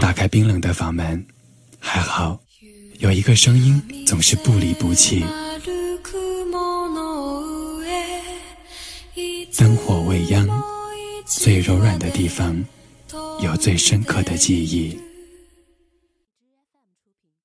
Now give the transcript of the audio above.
打开冰冷的房门，还好有一个声音总是不离不弃。灯火未央，最柔软的地方有最深刻的记忆。